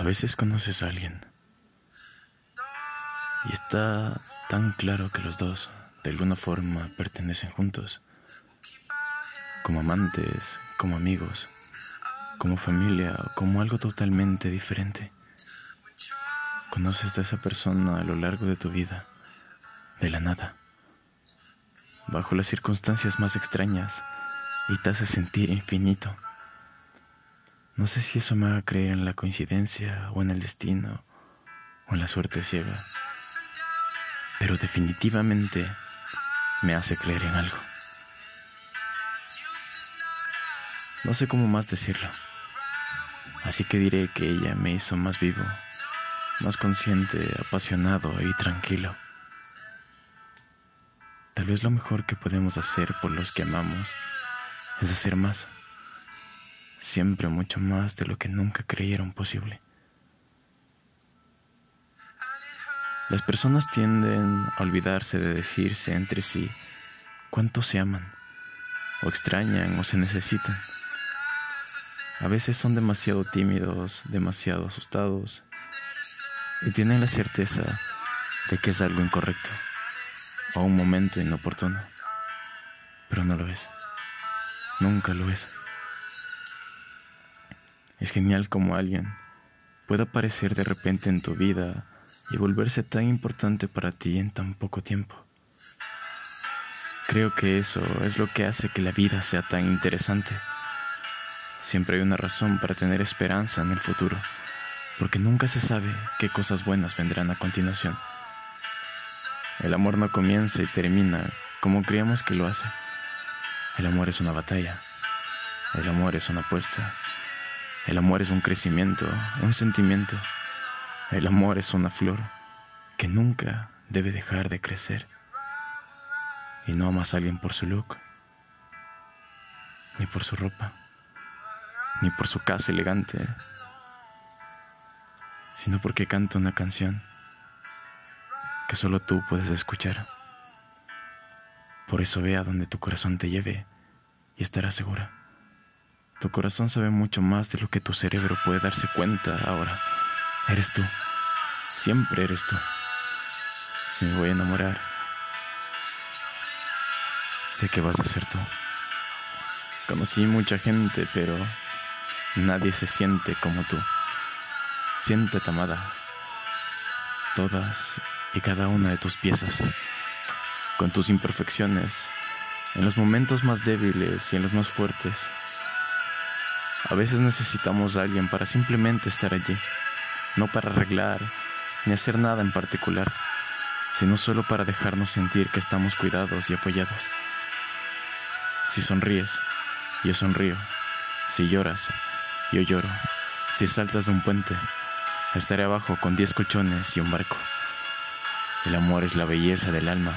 A veces conoces a alguien y está tan claro que los dos de alguna forma pertenecen juntos, como amantes, como amigos, como familia o como algo totalmente diferente. Conoces a esa persona a lo largo de tu vida, de la nada, bajo las circunstancias más extrañas y te hace sentir infinito. No sé si eso me haga creer en la coincidencia o en el destino o en la suerte ciega pero definitivamente me hace creer en algo. No sé cómo más decirlo, así que diré que ella me hizo más vivo, más consciente, apasionado y tranquilo. Tal vez lo mejor que podemos hacer por los que amamos es hacer más, siempre mucho más de lo que nunca creyeron posible. Las personas tienden a olvidarse de decirse entre sí cuánto se aman, o extrañan o se necesitan. A veces son demasiado tímidos, demasiado asustados, y tienen la certeza de que es algo incorrecto, o un momento inoportuno, pero no lo es. Nunca lo es. Es genial como alguien puede aparecer de repente en tu vida y volverse tan importante para ti en tan poco tiempo. Creo que eso es lo que hace que la vida sea tan interesante. Siempre hay una razón para tener esperanza en el futuro, porque nunca se sabe qué cosas buenas vendrán a continuación. El amor no comienza y termina como creemos que lo hace. El amor es una batalla. El amor es una apuesta. El amor es un crecimiento, un sentimiento. El amor es una flor que nunca debe dejar de crecer. Y no amas a alguien por su look, ni por su ropa, ni por su casa elegante, sino porque canta una canción que solo tú puedes escuchar. Por eso ve a donde tu corazón te lleve y estarás segura. Tu corazón sabe mucho más de lo que tu cerebro puede darse cuenta ahora. Eres tú. Siempre eres tú. Si me voy a enamorar, sé que vas a ser tú. Conocí mucha gente, pero nadie se siente como tú. Siéntete amada. Todas y cada una de tus piezas, con tus imperfecciones, en los momentos más débiles y en los más fuertes. A veces necesitamos a alguien para simplemente estar allí no para arreglar ni hacer nada en particular, sino solo para dejarnos sentir que estamos cuidados y apoyados. Si sonríes, yo sonrío. Si lloras, yo lloro. Si saltas de un puente, estaré abajo con diez colchones y un barco. El amor es la belleza del alma.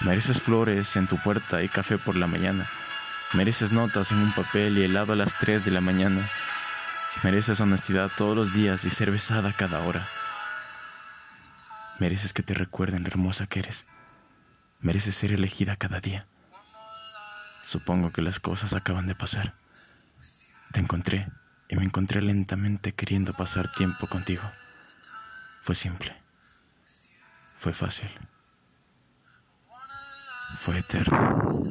Mereces flores en tu puerta y café por la mañana. Mereces notas en un papel y helado a las tres de la mañana. Mereces honestidad todos los días y ser besada cada hora. Mereces que te recuerden lo hermosa que eres. Mereces ser elegida cada día. Supongo que las cosas acaban de pasar. Te encontré y me encontré lentamente queriendo pasar tiempo contigo. Fue simple. Fue fácil. Fue eterno.